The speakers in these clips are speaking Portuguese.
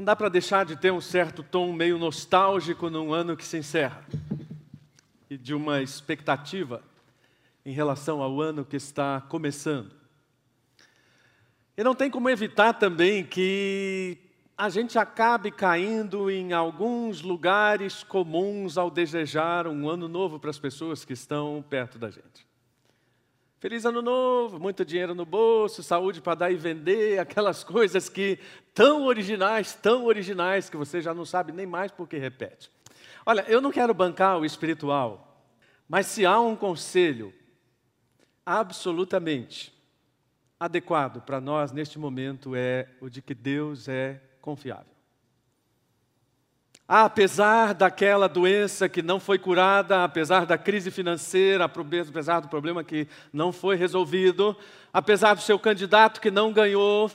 Não dá para deixar de ter um certo tom meio nostálgico num ano que se encerra e de uma expectativa em relação ao ano que está começando. E não tem como evitar também que a gente acabe caindo em alguns lugares comuns ao desejar um ano novo para as pessoas que estão perto da gente. Feliz ano novo, muito dinheiro no bolso, saúde para dar e vender, aquelas coisas que tão originais, tão originais que você já não sabe nem mais por que repete. Olha, eu não quero bancar o espiritual, mas se há um conselho absolutamente adequado para nós neste momento é o de que Deus é confiável. Apesar daquela doença que não foi curada, apesar da crise financeira, apesar do problema que não foi resolvido, apesar do seu candidato que não ganhou,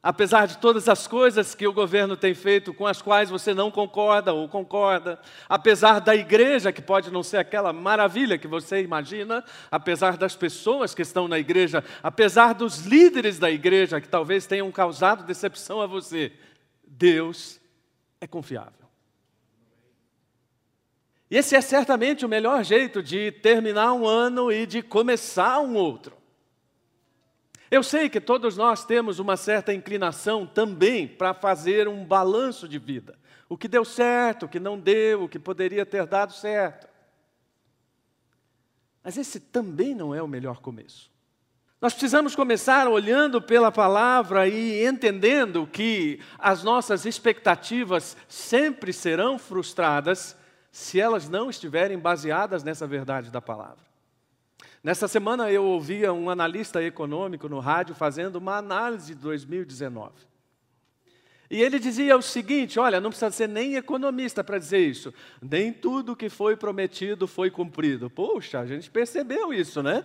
apesar de todas as coisas que o governo tem feito com as quais você não concorda ou concorda, apesar da igreja que pode não ser aquela maravilha que você imagina, apesar das pessoas que estão na igreja, apesar dos líderes da igreja que talvez tenham causado decepção a você, Deus é confiável. E esse é certamente o melhor jeito de terminar um ano e de começar um outro. Eu sei que todos nós temos uma certa inclinação também para fazer um balanço de vida. O que deu certo, o que não deu, o que poderia ter dado certo. Mas esse também não é o melhor começo. Nós precisamos começar olhando pela palavra e entendendo que as nossas expectativas sempre serão frustradas se elas não estiverem baseadas nessa verdade da palavra. Nessa semana eu ouvia um analista econômico no rádio fazendo uma análise de 2019. E ele dizia o seguinte: olha, não precisa ser nem economista para dizer isso. Nem tudo que foi prometido foi cumprido. Poxa, a gente percebeu isso, né?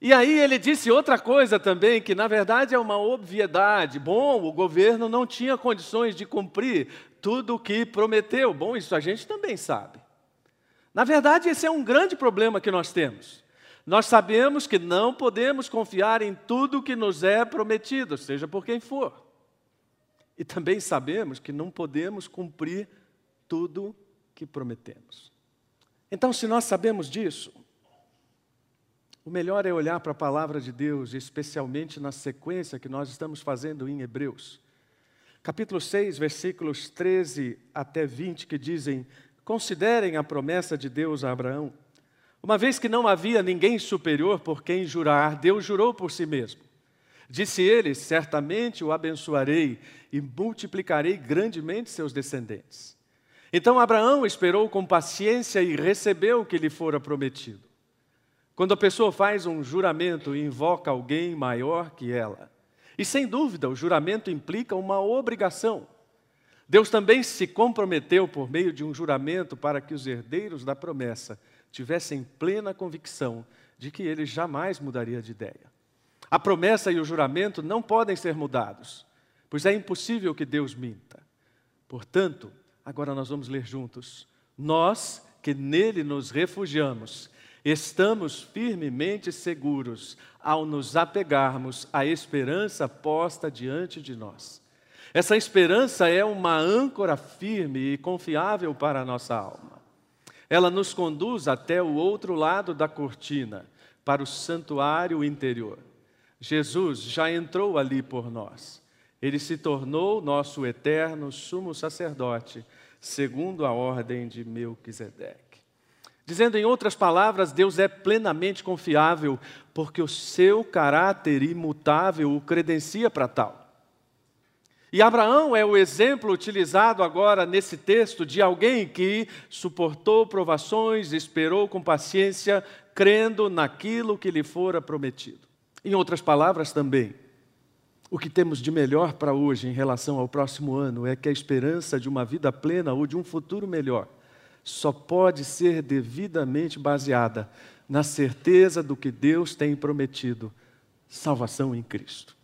E aí ele disse outra coisa também, que na verdade é uma obviedade. Bom, o governo não tinha condições de cumprir tudo o que prometeu. Bom, isso a gente também sabe. Na verdade, esse é um grande problema que nós temos. Nós sabemos que não podemos confiar em tudo o que nos é prometido, seja por quem for. E também sabemos que não podemos cumprir tudo que prometemos. Então, se nós sabemos disso, o melhor é olhar para a palavra de Deus, especialmente na sequência que nós estamos fazendo em Hebreus capítulo 6, versículos 13 até 20, que dizem: Considerem a promessa de Deus a Abraão. Uma vez que não havia ninguém superior por quem jurar, Deus jurou por si mesmo. Disse ele: Certamente o abençoarei e multiplicarei grandemente seus descendentes. Então Abraão esperou com paciência e recebeu o que lhe fora prometido. Quando a pessoa faz um juramento e invoca alguém maior que ela, e sem dúvida, o juramento implica uma obrigação. Deus também se comprometeu por meio de um juramento para que os herdeiros da promessa tivessem plena convicção de que ele jamais mudaria de ideia. A promessa e o juramento não podem ser mudados, pois é impossível que Deus minta. Portanto, agora nós vamos ler juntos. Nós que nele nos refugiamos Estamos firmemente seguros ao nos apegarmos à esperança posta diante de nós. Essa esperança é uma âncora firme e confiável para a nossa alma. Ela nos conduz até o outro lado da cortina, para o santuário interior. Jesus já entrou ali por nós. Ele se tornou nosso eterno sumo sacerdote, segundo a ordem de Melquisedeque. Dizendo em outras palavras, Deus é plenamente confiável, porque o seu caráter imutável o credencia para tal. E Abraão é o exemplo utilizado agora nesse texto de alguém que suportou provações, esperou com paciência, crendo naquilo que lhe fora prometido. Em outras palavras também, o que temos de melhor para hoje em relação ao próximo ano é que a esperança de uma vida plena ou de um futuro melhor só pode ser devidamente baseada na certeza do que Deus tem prometido salvação em Cristo.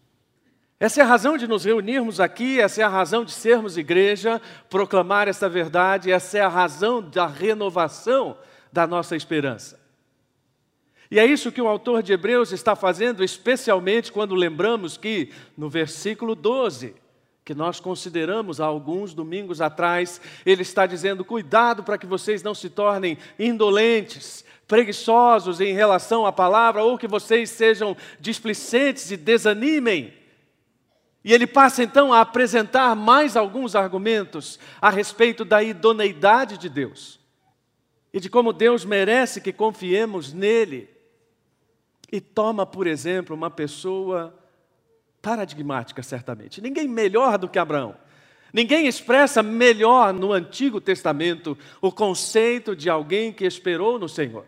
Essa é a razão de nos reunirmos aqui, essa é a razão de sermos igreja, proclamar essa verdade, essa é a razão da renovação da nossa esperança. E é isso que o autor de Hebreus está fazendo, especialmente quando lembramos que, no versículo 12, que nós consideramos há alguns domingos atrás, ele está dizendo: cuidado para que vocês não se tornem indolentes, preguiçosos em relação à palavra, ou que vocês sejam displicentes e desanimem. E ele passa então a apresentar mais alguns argumentos a respeito da idoneidade de Deus e de como Deus merece que confiemos nele. E toma, por exemplo, uma pessoa paradigmática, certamente. Ninguém melhor do que Abraão. Ninguém expressa melhor no Antigo Testamento o conceito de alguém que esperou no Senhor.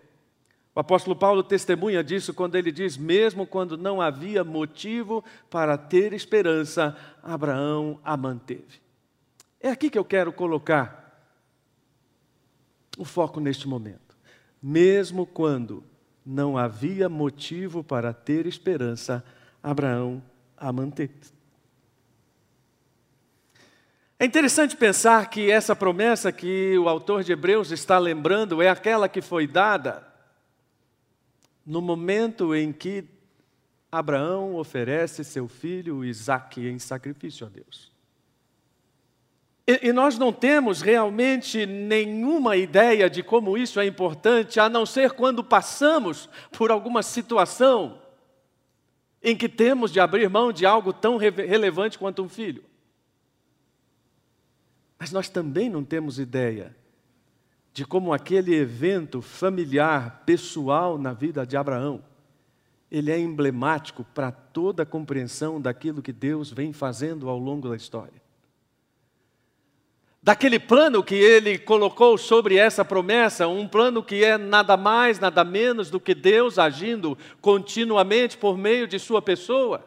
O apóstolo Paulo testemunha disso quando ele diz: mesmo quando não havia motivo para ter esperança, Abraão a manteve. É aqui que eu quero colocar o foco neste momento. Mesmo quando não havia motivo para ter esperança, Abraão a manter. É interessante pensar que essa promessa que o autor de Hebreus está lembrando é aquela que foi dada no momento em que Abraão oferece seu filho Isaque em sacrifício a Deus. E, e, nós não temos realmente nenhuma ideia de como isso é importante, a não ser quando passamos por alguma situação em que temos de abrir mão de algo tão relevante quanto um filho. Mas nós também não temos ideia de como aquele evento familiar, pessoal na vida de Abraão, ele é emblemático para toda a compreensão daquilo que Deus vem fazendo ao longo da história daquele plano que ele colocou sobre essa promessa, um plano que é nada mais, nada menos do que Deus agindo continuamente por meio de sua pessoa.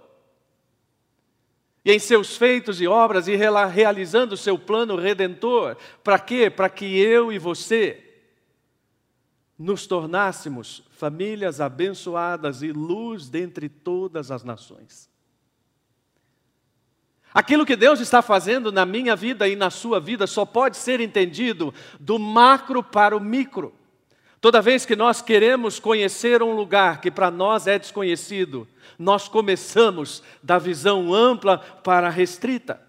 E em seus feitos e obras e realizando o seu plano redentor, para quê? Para que eu e você nos tornássemos famílias abençoadas e luz dentre todas as nações. Aquilo que Deus está fazendo na minha vida e na sua vida só pode ser entendido do macro para o micro. Toda vez que nós queremos conhecer um lugar que para nós é desconhecido, nós começamos da visão ampla para a restrita.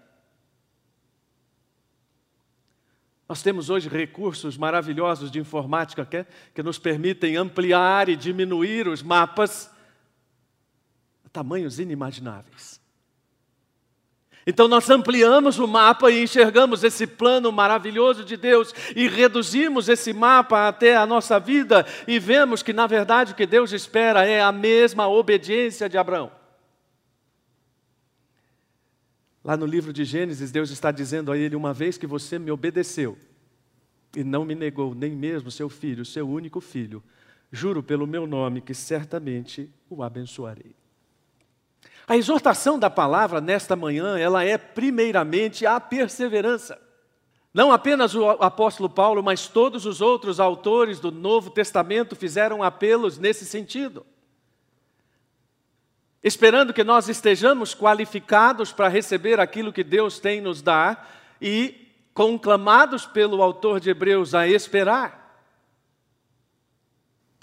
Nós temos hoje recursos maravilhosos de informática que, que nos permitem ampliar e diminuir os mapas a tamanhos inimagináveis. Então nós ampliamos o mapa e enxergamos esse plano maravilhoso de Deus e reduzimos esse mapa até a nossa vida e vemos que na verdade o que Deus espera é a mesma obediência de Abraão. Lá no livro de Gênesis, Deus está dizendo a ele: Uma vez que você me obedeceu e não me negou nem mesmo seu filho, seu único filho, juro pelo meu nome que certamente o abençoarei. A exortação da palavra nesta manhã, ela é primeiramente a perseverança. Não apenas o apóstolo Paulo, mas todos os outros autores do Novo Testamento fizeram apelos nesse sentido. Esperando que nós estejamos qualificados para receber aquilo que Deus tem nos dar e conclamados pelo autor de Hebreus a esperar.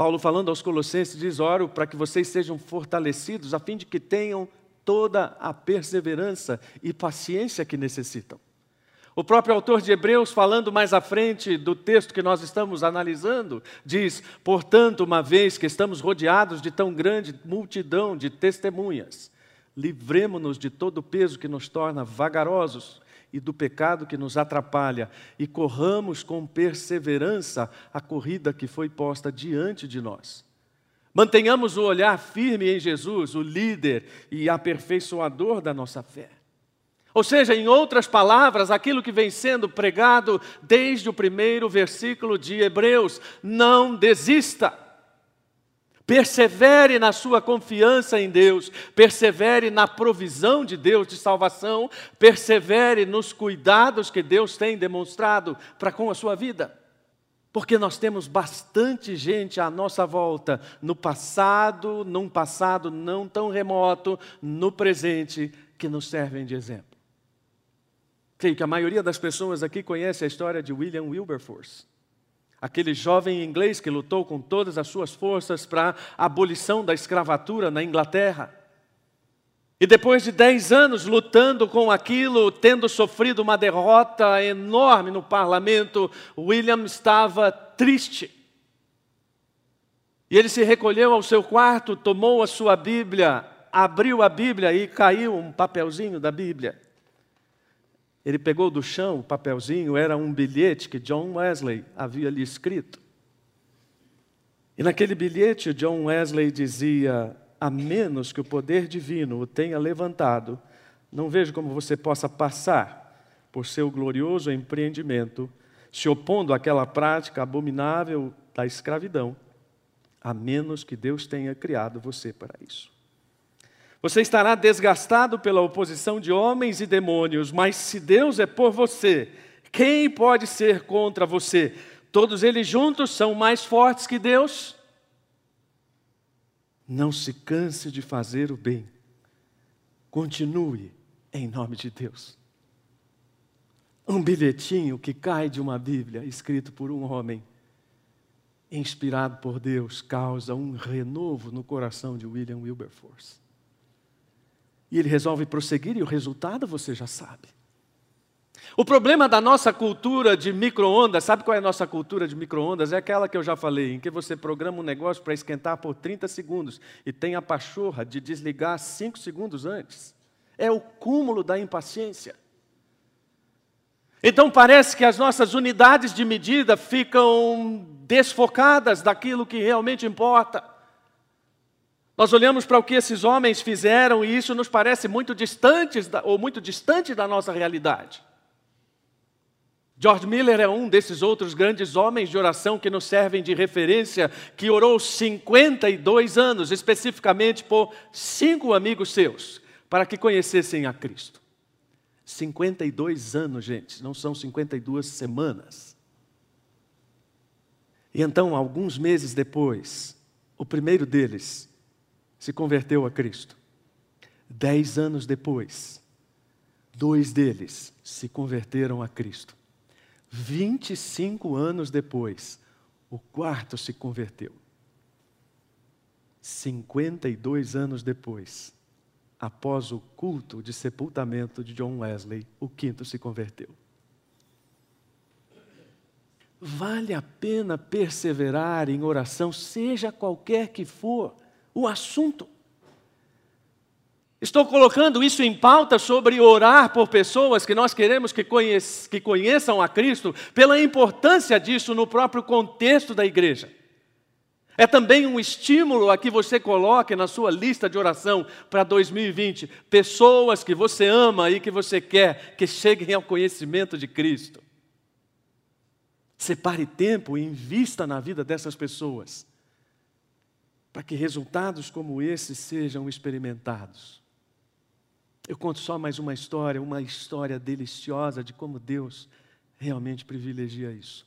Paulo, falando aos Colossenses, diz: Oro para que vocês sejam fortalecidos, a fim de que tenham toda a perseverança e paciência que necessitam. O próprio autor de Hebreus, falando mais à frente do texto que nós estamos analisando, diz: Portanto, uma vez que estamos rodeados de tão grande multidão de testemunhas, livremos-nos de todo o peso que nos torna vagarosos e do pecado que nos atrapalha, e corramos com perseverança a corrida que foi posta diante de nós. Mantenhamos o olhar firme em Jesus, o líder e aperfeiçoador da nossa fé. Ou seja, em outras palavras, aquilo que vem sendo pregado desde o primeiro versículo de Hebreus: não desista. Persevere na sua confiança em Deus, persevere na provisão de Deus de salvação, persevere nos cuidados que Deus tem demonstrado para com a sua vida. Porque nós temos bastante gente à nossa volta, no passado, num passado não tão remoto, no presente, que nos servem de exemplo. Creio que a maioria das pessoas aqui conhece a história de William Wilberforce aquele jovem inglês que lutou com todas as suas forças para a abolição da escravatura na Inglaterra. E depois de dez anos lutando com aquilo, tendo sofrido uma derrota enorme no parlamento, William estava triste. E ele se recolheu ao seu quarto, tomou a sua Bíblia, abriu a Bíblia e caiu um papelzinho da Bíblia. Ele pegou do chão o papelzinho, era um bilhete que John Wesley havia lhe escrito. E naquele bilhete, John Wesley dizia: a menos que o poder divino o tenha levantado, não vejo como você possa passar por seu glorioso empreendimento, se opondo àquela prática abominável da escravidão, a menos que Deus tenha criado você para isso. Você estará desgastado pela oposição de homens e demônios, mas se Deus é por você, quem pode ser contra você? Todos eles juntos são mais fortes que Deus? Não se canse de fazer o bem. Continue em nome de Deus. Um bilhetinho que cai de uma Bíblia, escrito por um homem, inspirado por Deus, causa um renovo no coração de William Wilberforce. E ele resolve prosseguir, e o resultado você já sabe. O problema da nossa cultura de micro-ondas, sabe qual é a nossa cultura de micro-ondas? É aquela que eu já falei, em que você programa um negócio para esquentar por 30 segundos e tem a pachorra de desligar 5 segundos antes. É o cúmulo da impaciência. Então parece que as nossas unidades de medida ficam desfocadas daquilo que realmente importa. Nós olhamos para o que esses homens fizeram e isso nos parece muito distante ou muito distante da nossa realidade. George Miller é um desses outros grandes homens de oração que nos servem de referência, que orou 52 anos, especificamente por cinco amigos seus, para que conhecessem a Cristo. 52 anos, gente, não são 52 semanas. E então, alguns meses depois, o primeiro deles se converteu a Cristo. Dez anos depois, dois deles se converteram a Cristo. 25 anos depois, o quarto se converteu. 52 anos depois, após o culto de sepultamento de John Wesley, o quinto se converteu. Vale a pena perseverar em oração, seja qualquer que for o assunto. Estou colocando isso em pauta sobre orar por pessoas que nós queremos que, que conheçam a Cristo, pela importância disso no próprio contexto da igreja. É também um estímulo a que você coloque na sua lista de oração para 2020 pessoas que você ama e que você quer que cheguem ao conhecimento de Cristo. Separe tempo e invista na vida dessas pessoas, para que resultados como esse sejam experimentados. Eu conto só mais uma história, uma história deliciosa de como Deus realmente privilegia isso.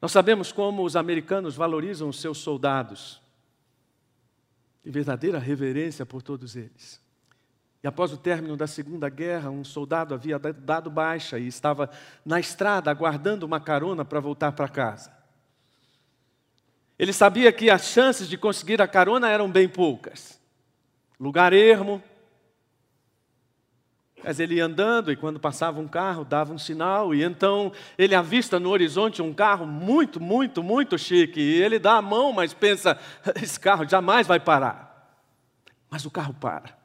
Nós sabemos como os americanos valorizam os seus soldados, e verdadeira reverência por todos eles. E após o término da Segunda Guerra, um soldado havia dado baixa e estava na estrada aguardando uma carona para voltar para casa. Ele sabia que as chances de conseguir a carona eram bem poucas. Lugar ermo, mas ele ia andando e quando passava um carro, dava um sinal, e então ele avista no horizonte um carro muito, muito, muito chique. E ele dá a mão, mas pensa: esse carro jamais vai parar. Mas o carro para.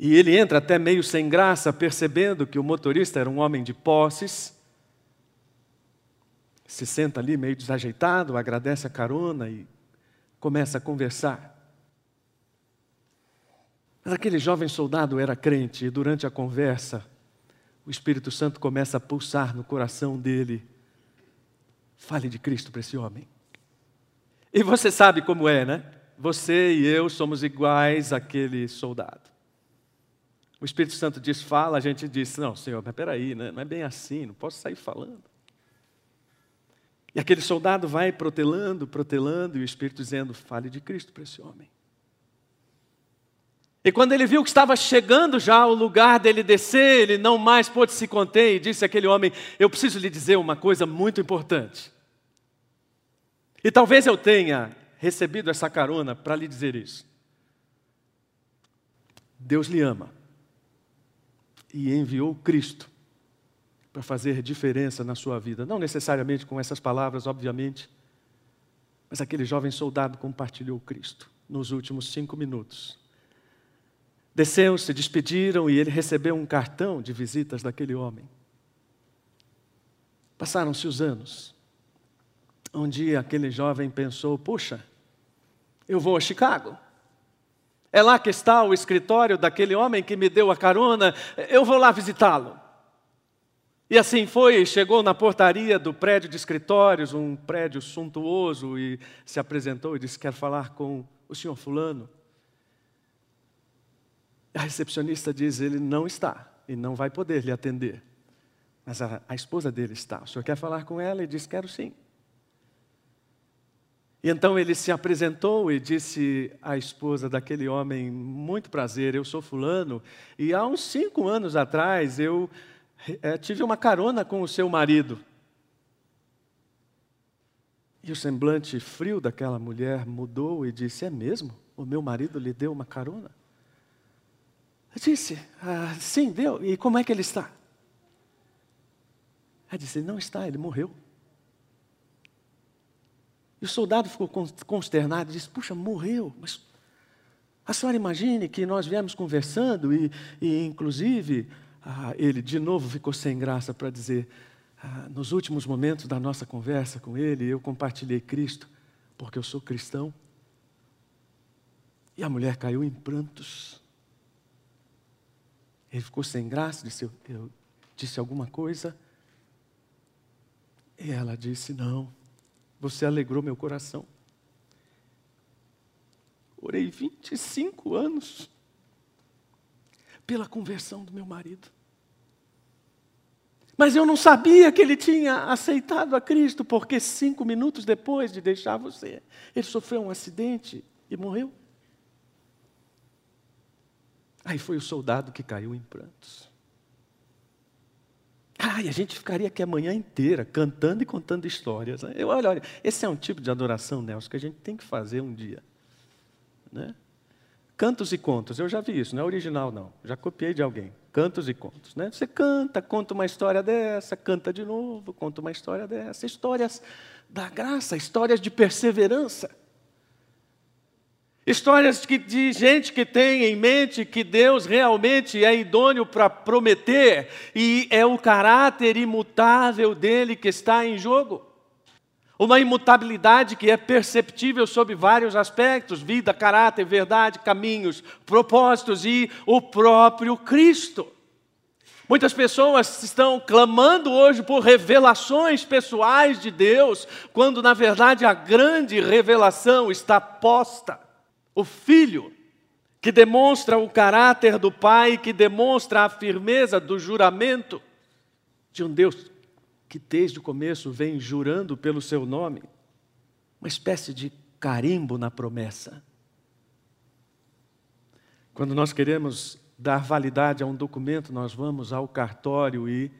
E ele entra até meio sem graça, percebendo que o motorista era um homem de posses. Se senta ali meio desajeitado, agradece a carona e começa a conversar. Mas aquele jovem soldado era crente e durante a conversa, o Espírito Santo começa a pulsar no coração dele. Fale de Cristo para esse homem. E você sabe como é, né? Você e eu somos iguais àquele soldado. O Espírito Santo diz, fala, a gente diz, não, Senhor, mas peraí, né? não é bem assim, não posso sair falando. E aquele soldado vai protelando, protelando, e o Espírito dizendo, fale de Cristo para esse homem. E quando ele viu que estava chegando já ao lugar dele descer, ele não mais pôde se conter e disse àquele homem: Eu preciso lhe dizer uma coisa muito importante. E talvez eu tenha recebido essa carona para lhe dizer isso. Deus lhe ama e enviou Cristo para fazer diferença na sua vida. Não necessariamente com essas palavras, obviamente, mas aquele jovem soldado compartilhou Cristo nos últimos cinco minutos. Desceu, se despediram e ele recebeu um cartão de visitas daquele homem. Passaram-se os anos. Um dia aquele jovem pensou: puxa, eu vou a Chicago. É lá que está o escritório daquele homem que me deu a carona, eu vou lá visitá-lo. E assim foi, chegou na portaria do prédio de escritórios, um prédio suntuoso, e se apresentou e disse: Quero falar com o senhor Fulano. A recepcionista diz: Ele não está e não vai poder lhe atender. Mas a, a esposa dele está. O senhor quer falar com ela? E diz: Quero sim. E então ele se apresentou e disse à esposa daquele homem: Muito prazer, eu sou Fulano, e há uns cinco anos atrás eu é, tive uma carona com o seu marido. E o semblante frio daquela mulher mudou e disse: É mesmo? O meu marido lhe deu uma carona? Eu disse: ah, Sim, deu. E como é que ele está? Ela disse: não está, ele morreu. E o soldado ficou consternado e disse: Puxa, morreu. Mas a senhora imagine que nós viemos conversando e, e inclusive, ah, ele de novo ficou sem graça para dizer: ah, nos últimos momentos da nossa conversa com ele, eu compartilhei Cristo, porque eu sou cristão. E a mulher caiu em prantos. Ele ficou sem graça, disse: eu, eu disse alguma coisa. E ela disse: Não, você alegrou meu coração. Orei 25 anos pela conversão do meu marido. Mas eu não sabia que ele tinha aceitado a Cristo, porque cinco minutos depois de deixar você, ele sofreu um acidente e morreu. Aí foi o soldado que caiu em prantos. Ai, a gente ficaria aqui a manhã inteira cantando e contando histórias. Né? Eu, olha, olha, esse é um tipo de adoração, Nelson, que a gente tem que fazer um dia. Né? Cantos e contos, eu já vi isso, não é original não, já copiei de alguém. Cantos e contos, né? Você canta, conta uma história dessa, canta de novo, conta uma história dessa, histórias da graça, histórias de perseverança. Histórias que, de gente que tem em mente que Deus realmente é idôneo para prometer e é o caráter imutável dele que está em jogo. Uma imutabilidade que é perceptível sob vários aspectos: vida, caráter, verdade, caminhos, propósitos e o próprio Cristo. Muitas pessoas estão clamando hoje por revelações pessoais de Deus, quando na verdade a grande revelação está posta. O Filho, que demonstra o caráter do Pai, que demonstra a firmeza do juramento de um Deus que desde o começo vem jurando pelo seu nome, uma espécie de carimbo na promessa. Quando nós queremos dar validade a um documento, nós vamos ao cartório e,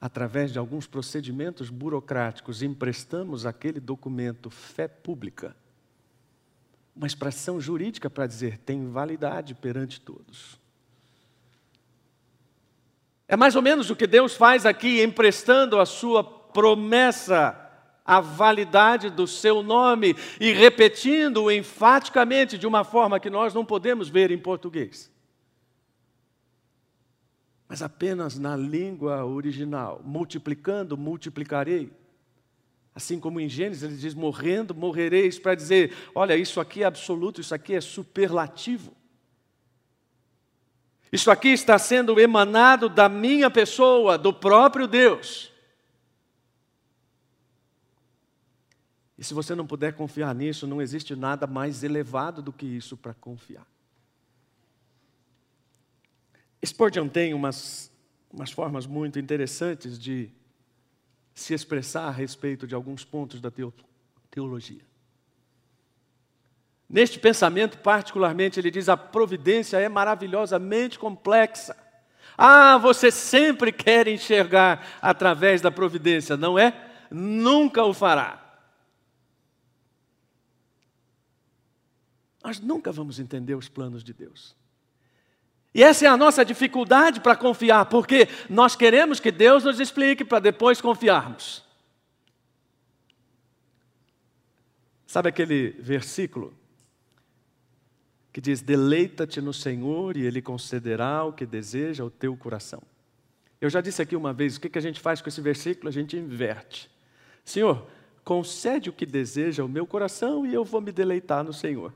através de alguns procedimentos burocráticos, emprestamos aquele documento fé pública, uma expressão jurídica para dizer tem validade perante todos. É mais ou menos o que Deus faz aqui, emprestando a sua promessa a validade do seu nome e repetindo enfaticamente de uma forma que nós não podemos ver em português. Mas apenas na língua original, multiplicando, multiplicarei. Assim como em Gênesis ele diz: morrendo, morrereis, para dizer: olha, isso aqui é absoluto, isso aqui é superlativo. Isso aqui está sendo emanado da minha pessoa, do próprio Deus. E se você não puder confiar nisso, não existe nada mais elevado do que isso para confiar. Spurgeon tem umas, umas formas muito interessantes de se expressar a respeito de alguns pontos da teologia. Neste pensamento, particularmente, ele diz: a providência é maravilhosamente complexa. Ah, você sempre quer enxergar através da providência, não é? Nunca o fará. nós nunca vamos entender os planos de Deus. E essa é a nossa dificuldade para confiar, porque nós queremos que Deus nos explique para depois confiarmos. Sabe aquele versículo que diz: Deleita-te no Senhor e Ele concederá o que deseja o teu coração. Eu já disse aqui uma vez: o que a gente faz com esse versículo? A gente inverte. Senhor, concede o que deseja o meu coração e eu vou me deleitar no Senhor.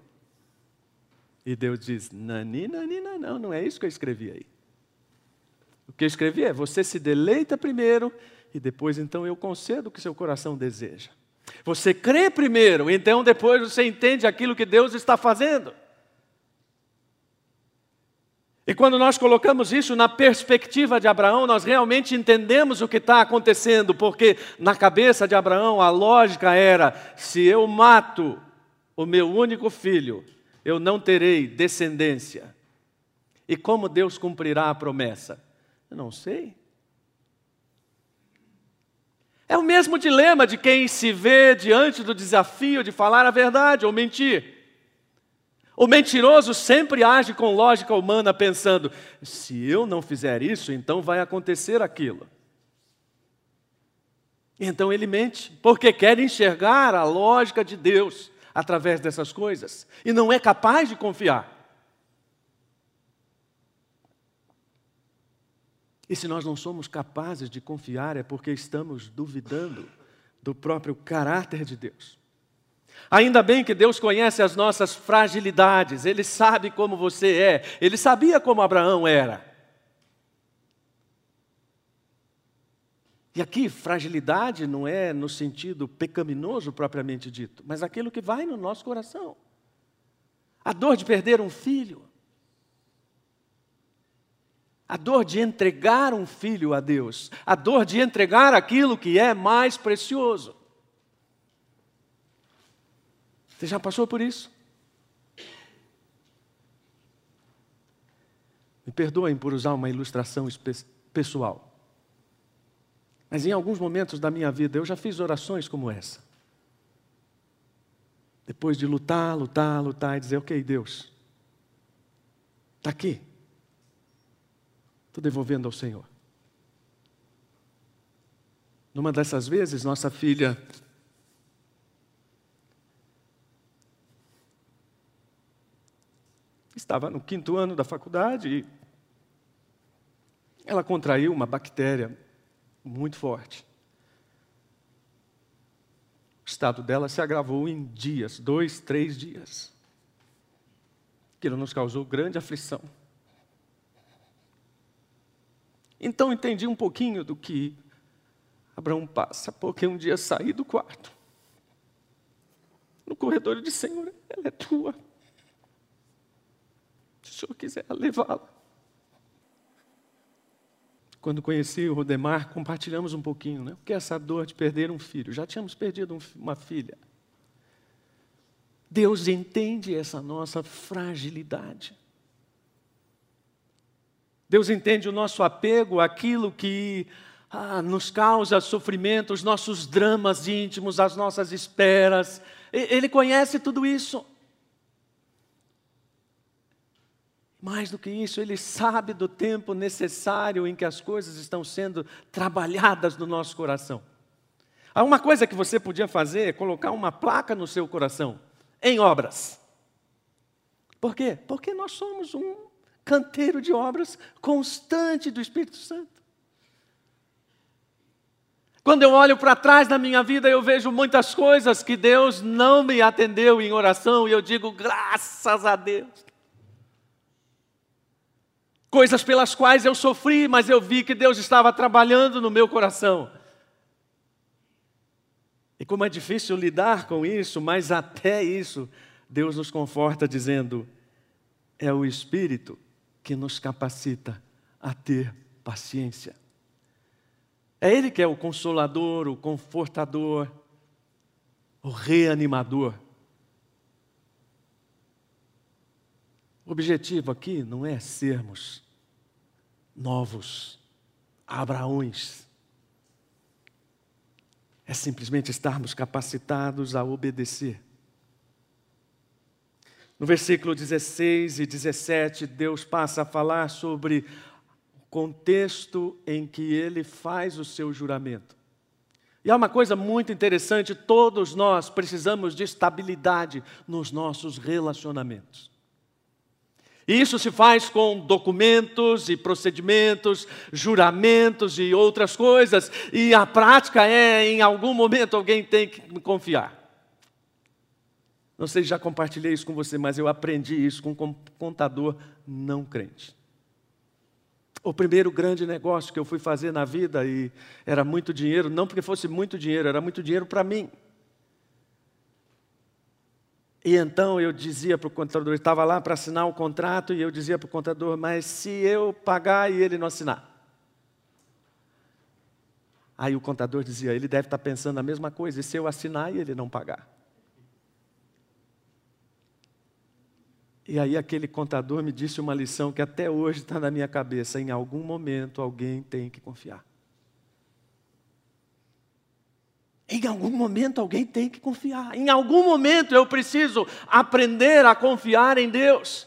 E Deus diz: Nani, nani, não, não é isso que eu escrevi aí. O que eu escrevi é: você se deleita primeiro e depois então eu concedo o que seu coração deseja. Você crê primeiro, então depois você entende aquilo que Deus está fazendo. E quando nós colocamos isso na perspectiva de Abraão, nós realmente entendemos o que está acontecendo, porque na cabeça de Abraão a lógica era: se eu mato o meu único filho, eu não terei descendência. E como Deus cumprirá a promessa? Eu não sei. É o mesmo dilema de quem se vê diante do desafio de falar a verdade ou mentir. O mentiroso sempre age com lógica humana, pensando: se eu não fizer isso, então vai acontecer aquilo. Então ele mente, porque quer enxergar a lógica de Deus através dessas coisas e não é capaz de confiar. E se nós não somos capazes de confiar, é porque estamos duvidando do próprio caráter de Deus. Ainda bem que Deus conhece as nossas fragilidades, Ele sabe como você é, Ele sabia como Abraão era. E aqui, fragilidade não é no sentido pecaminoso propriamente dito, mas aquilo que vai no nosso coração. A dor de perder um filho, a dor de entregar um filho a Deus, a dor de entregar aquilo que é mais precioso. Você já passou por isso? Me perdoem por usar uma ilustração pessoal. Mas em alguns momentos da minha vida eu já fiz orações como essa. Depois de lutar, lutar, lutar e dizer: Ok, Deus, está aqui. Estou devolvendo ao Senhor. Numa dessas vezes, nossa filha estava no quinto ano da faculdade e ela contraiu uma bactéria muito forte. O estado dela se agravou em dias, dois, três dias. Aquilo nos causou grande aflição. Então entendi um pouquinho do que Abraão passa, porque um dia saí do quarto. No corredor e disse: Senhor, ela é tua. Se o Senhor quiser levá-la. Quando conheci o Rodemar, compartilhamos um pouquinho, né? O que é essa dor de perder um filho? Já tínhamos perdido um, uma filha. Deus entende essa nossa fragilidade. Deus entende o nosso apego àquilo que ah, nos causa sofrimento, os nossos dramas íntimos, as nossas esperas. Ele conhece tudo isso. Mais do que isso, Ele sabe do tempo necessário em que as coisas estão sendo trabalhadas no nosso coração. Há uma coisa que você podia fazer é colocar uma placa no seu coração, em obras. Por quê? Porque nós somos um canteiro de obras constante do Espírito Santo. Quando eu olho para trás na minha vida, eu vejo muitas coisas que Deus não me atendeu em oração e eu digo, graças a Deus coisas pelas quais eu sofri, mas eu vi que Deus estava trabalhando no meu coração. E como é difícil lidar com isso, mas até isso, Deus nos conforta dizendo: é o Espírito que nos capacita a ter paciência. É Ele que é o consolador, o confortador, o reanimador. O objetivo aqui não é sermos novos Abraões. É simplesmente estarmos capacitados a obedecer. No versículo 16 e 17, Deus passa a falar sobre o contexto em que ele faz o seu juramento. E há uma coisa muito interessante: todos nós precisamos de estabilidade nos nossos relacionamentos. Isso se faz com documentos e procedimentos, juramentos e outras coisas, e a prática é, em algum momento, alguém tem que confiar. Não sei se já compartilhei isso com você, mas eu aprendi isso com um contador não crente. O primeiro grande negócio que eu fui fazer na vida e era muito dinheiro, não porque fosse muito dinheiro, era muito dinheiro para mim. E então eu dizia para o contador, estava lá para assinar o contrato, e eu dizia para o contador, mas se eu pagar e ele não assinar? Aí o contador dizia, ele deve estar pensando a mesma coisa, e se eu assinar e ele não pagar? E aí aquele contador me disse uma lição que até hoje está na minha cabeça: em algum momento alguém tem que confiar. Em algum momento alguém tem que confiar. Em algum momento eu preciso aprender a confiar em Deus.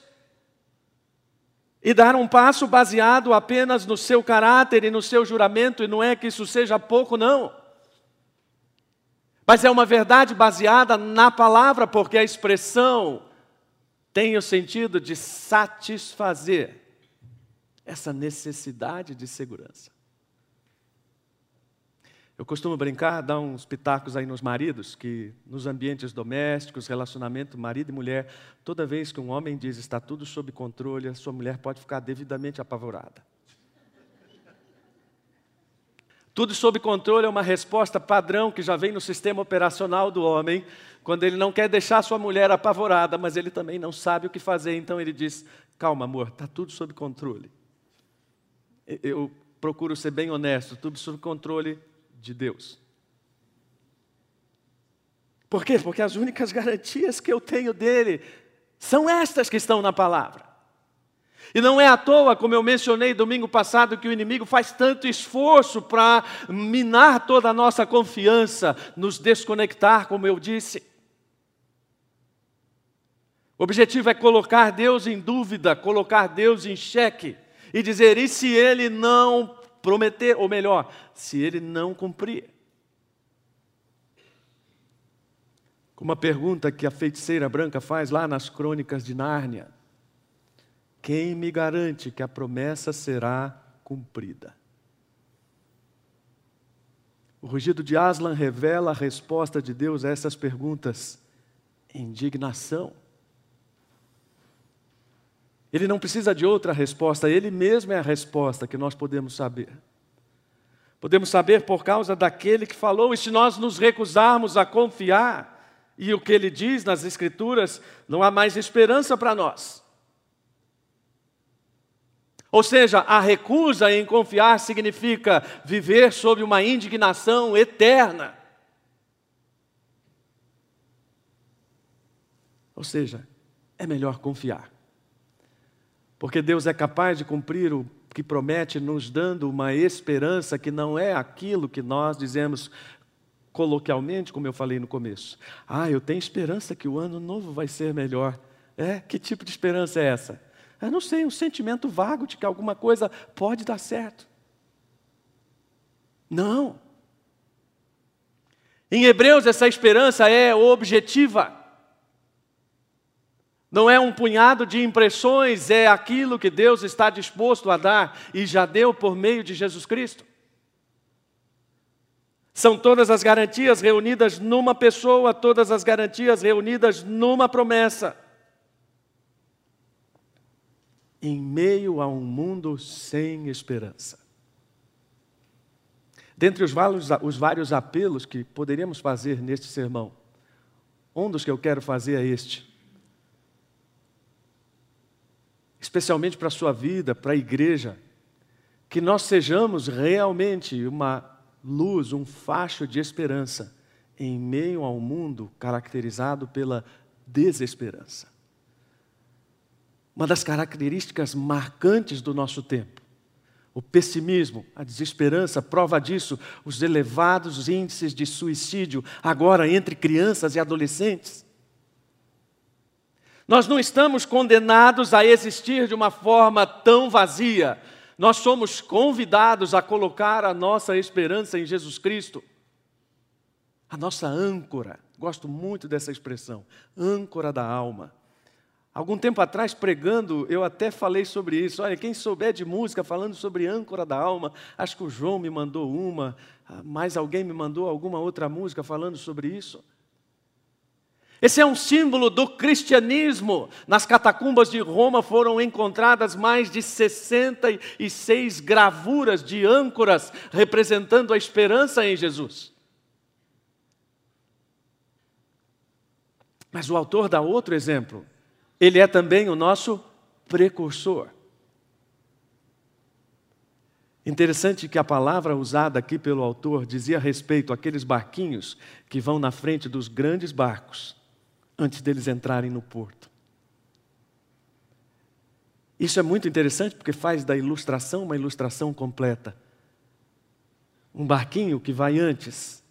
E dar um passo baseado apenas no seu caráter e no seu juramento, e não é que isso seja pouco, não. Mas é uma verdade baseada na palavra, porque a expressão tem o sentido de satisfazer essa necessidade de segurança. Eu costumo brincar, dar uns pitacos aí nos maridos, que nos ambientes domésticos, relacionamento marido e mulher, toda vez que um homem diz está tudo sob controle, a sua mulher pode ficar devidamente apavorada. Tudo sob controle é uma resposta padrão que já vem no sistema operacional do homem, quando ele não quer deixar sua mulher apavorada, mas ele também não sabe o que fazer, então ele diz: Calma, amor, está tudo sob controle. Eu procuro ser bem honesto, tudo sob controle de Deus. Por quê? Porque as únicas garantias que eu tenho dele são estas que estão na palavra. E não é à toa, como eu mencionei domingo passado, que o inimigo faz tanto esforço para minar toda a nossa confiança, nos desconectar, como eu disse. O objetivo é colocar Deus em dúvida, colocar Deus em xeque e dizer: e se ele não prometer, ou melhor, se ele não cumprir. Uma pergunta que a feiticeira branca faz lá nas crônicas de Nárnia: Quem me garante que a promessa será cumprida? O rugido de Aslan revela a resposta de Deus a essas perguntas: indignação. Ele não precisa de outra resposta, ele mesmo é a resposta que nós podemos saber. Podemos saber por causa daquele que falou, e se nós nos recusarmos a confiar, e o que ele diz nas Escrituras, não há mais esperança para nós. Ou seja, a recusa em confiar significa viver sob uma indignação eterna. Ou seja, é melhor confiar. Porque Deus é capaz de cumprir o que promete, nos dando uma esperança que não é aquilo que nós dizemos coloquialmente, como eu falei no começo. Ah, eu tenho esperança que o ano novo vai ser melhor. É? Que tipo de esperança é essa? Eu não sei, um sentimento vago de que alguma coisa pode dar certo. Não. Em Hebreus, essa esperança é objetiva. Não é um punhado de impressões, é aquilo que Deus está disposto a dar e já deu por meio de Jesus Cristo. São todas as garantias reunidas numa pessoa, todas as garantias reunidas numa promessa. Em meio a um mundo sem esperança. Dentre os vários, os vários apelos que poderíamos fazer neste sermão, um dos que eu quero fazer é este especialmente para a sua vida, para a igreja, que nós sejamos realmente uma luz, um facho de esperança em meio a um mundo caracterizado pela desesperança. Uma das características marcantes do nosso tempo, o pessimismo, a desesperança, prova disso, os elevados índices de suicídio agora entre crianças e adolescentes. Nós não estamos condenados a existir de uma forma tão vazia. Nós somos convidados a colocar a nossa esperança em Jesus Cristo, a nossa âncora. Gosto muito dessa expressão, âncora da alma. Algum tempo atrás, pregando, eu até falei sobre isso. Olha, quem souber de música falando sobre âncora da alma, acho que o João me mandou uma, ah, mais alguém me mandou alguma outra música falando sobre isso. Esse é um símbolo do cristianismo. Nas catacumbas de Roma foram encontradas mais de 66 gravuras de âncoras representando a esperança em Jesus. Mas o autor dá outro exemplo ele é também o nosso precursor. Interessante que a palavra usada aqui pelo autor dizia respeito àqueles barquinhos que vão na frente dos grandes barcos antes deles entrarem no porto. Isso é muito interessante porque faz da ilustração uma ilustração completa. Um barquinho que vai antes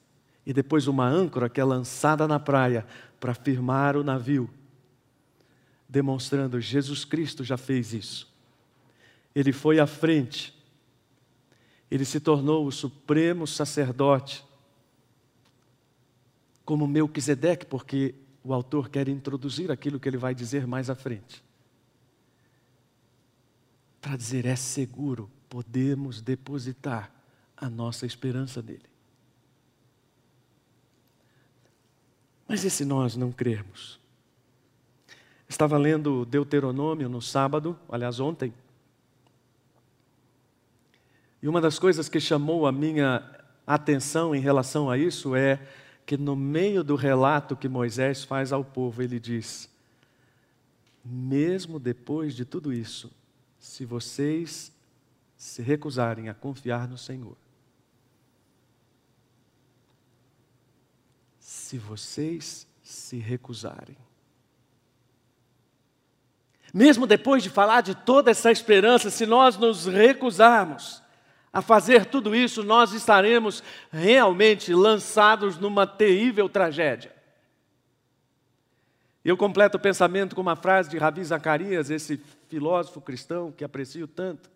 e depois uma âncora que é lançada na praia para firmar o navio demonstrando Jesus Cristo já fez isso. Ele foi à frente. Ele se tornou o supremo sacerdote, como Melquisedeque, porque o autor quer introduzir aquilo que ele vai dizer mais à frente. Para dizer, é seguro, podemos depositar a nossa esperança nele. Mas e se nós não crermos? Estava lendo Deuteronômio no sábado, aliás, ontem. E uma das coisas que chamou a minha atenção em relação a isso é que no meio do relato que Moisés faz ao povo, ele diz: Mesmo depois de tudo isso, se vocês se recusarem a confiar no Senhor, se vocês se recusarem, mesmo depois de falar de toda essa esperança, se nós nos recusarmos a fazer tudo isso, nós estaremos realmente lançados numa terrível tragédia. Eu completo o pensamento com uma frase de Rabi Zacarias, esse filósofo cristão que aprecio tanto,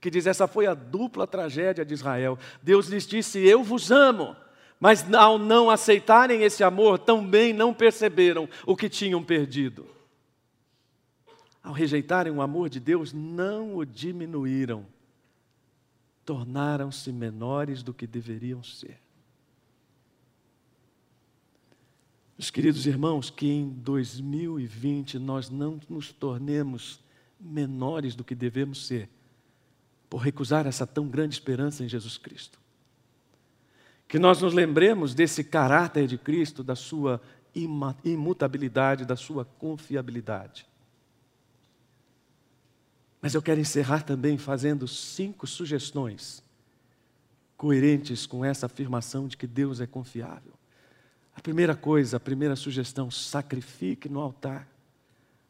que diz: Essa foi a dupla tragédia de Israel. Deus lhes disse: Eu vos amo. Mas ao não aceitarem esse amor, também não perceberam o que tinham perdido ao rejeitarem o amor de Deus, não o diminuíram, tornaram-se menores do que deveriam ser. Meus queridos irmãos, que em 2020 nós não nos tornemos menores do que devemos ser, por recusar essa tão grande esperança em Jesus Cristo. Que nós nos lembremos desse caráter de Cristo, da sua imutabilidade, da sua confiabilidade. Mas eu quero encerrar também fazendo cinco sugestões coerentes com essa afirmação de que Deus é confiável. A primeira coisa, a primeira sugestão, sacrifique no altar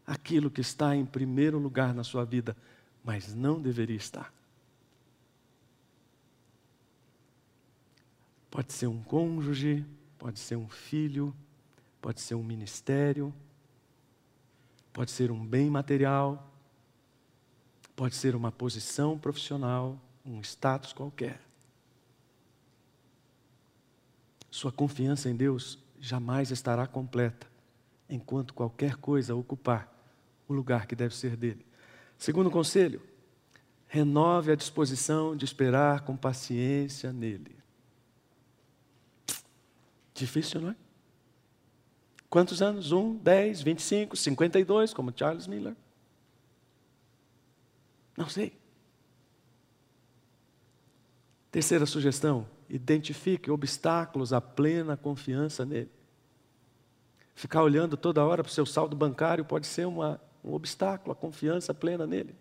aquilo que está em primeiro lugar na sua vida, mas não deveria estar. Pode ser um cônjuge, pode ser um filho, pode ser um ministério, pode ser um bem material, Pode ser uma posição profissional, um status qualquer. Sua confiança em Deus jamais estará completa enquanto qualquer coisa ocupar o lugar que deve ser dele. Segundo conselho, renove a disposição de esperar com paciência nele. Difícil, não é? Quantos anos? Um, dez, vinte e cinco, cinquenta e dois, como Charles Miller. Não sei. Terceira sugestão: identifique obstáculos à plena confiança nele. Ficar olhando toda hora para o seu saldo bancário pode ser uma, um obstáculo à confiança plena nele.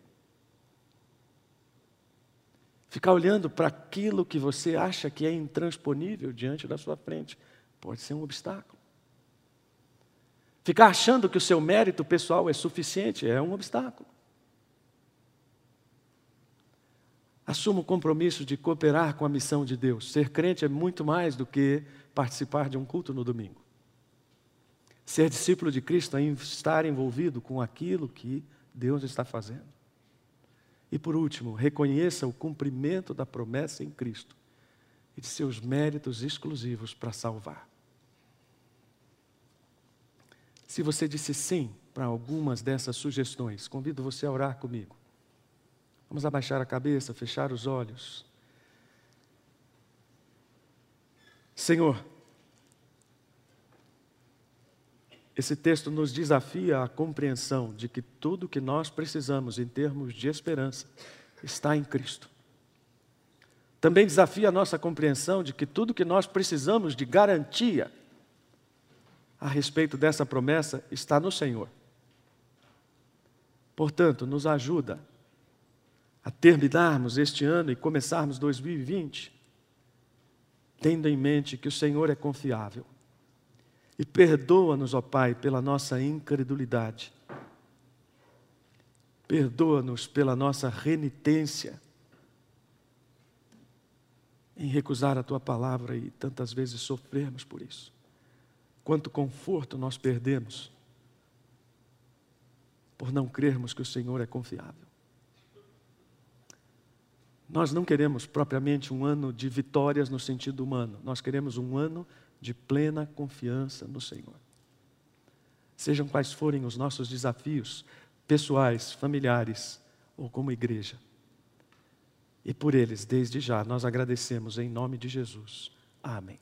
Ficar olhando para aquilo que você acha que é intransponível diante da sua frente pode ser um obstáculo. Ficar achando que o seu mérito pessoal é suficiente é um obstáculo. Assuma o compromisso de cooperar com a missão de Deus. Ser crente é muito mais do que participar de um culto no domingo. Ser discípulo de Cristo é estar envolvido com aquilo que Deus está fazendo. E por último, reconheça o cumprimento da promessa em Cristo e de seus méritos exclusivos para salvar. Se você disse sim para algumas dessas sugestões, convido você a orar comigo. Vamos abaixar a cabeça, fechar os olhos. Senhor, Esse texto nos desafia a compreensão de que tudo que nós precisamos em termos de esperança está em Cristo. Também desafia a nossa compreensão de que tudo que nós precisamos de garantia a respeito dessa promessa está no Senhor. Portanto, nos ajuda a terminarmos este ano e começarmos 2020 tendo em mente que o Senhor é confiável e perdoa-nos, ó Pai, pela nossa incredulidade. Perdoa-nos pela nossa renitência em recusar a tua palavra e tantas vezes sofrermos por isso. Quanto conforto nós perdemos por não crermos que o Senhor é confiável. Nós não queremos propriamente um ano de vitórias no sentido humano, nós queremos um ano de plena confiança no Senhor. Sejam quais forem os nossos desafios, pessoais, familiares ou como igreja. E por eles, desde já, nós agradecemos em nome de Jesus. Amém.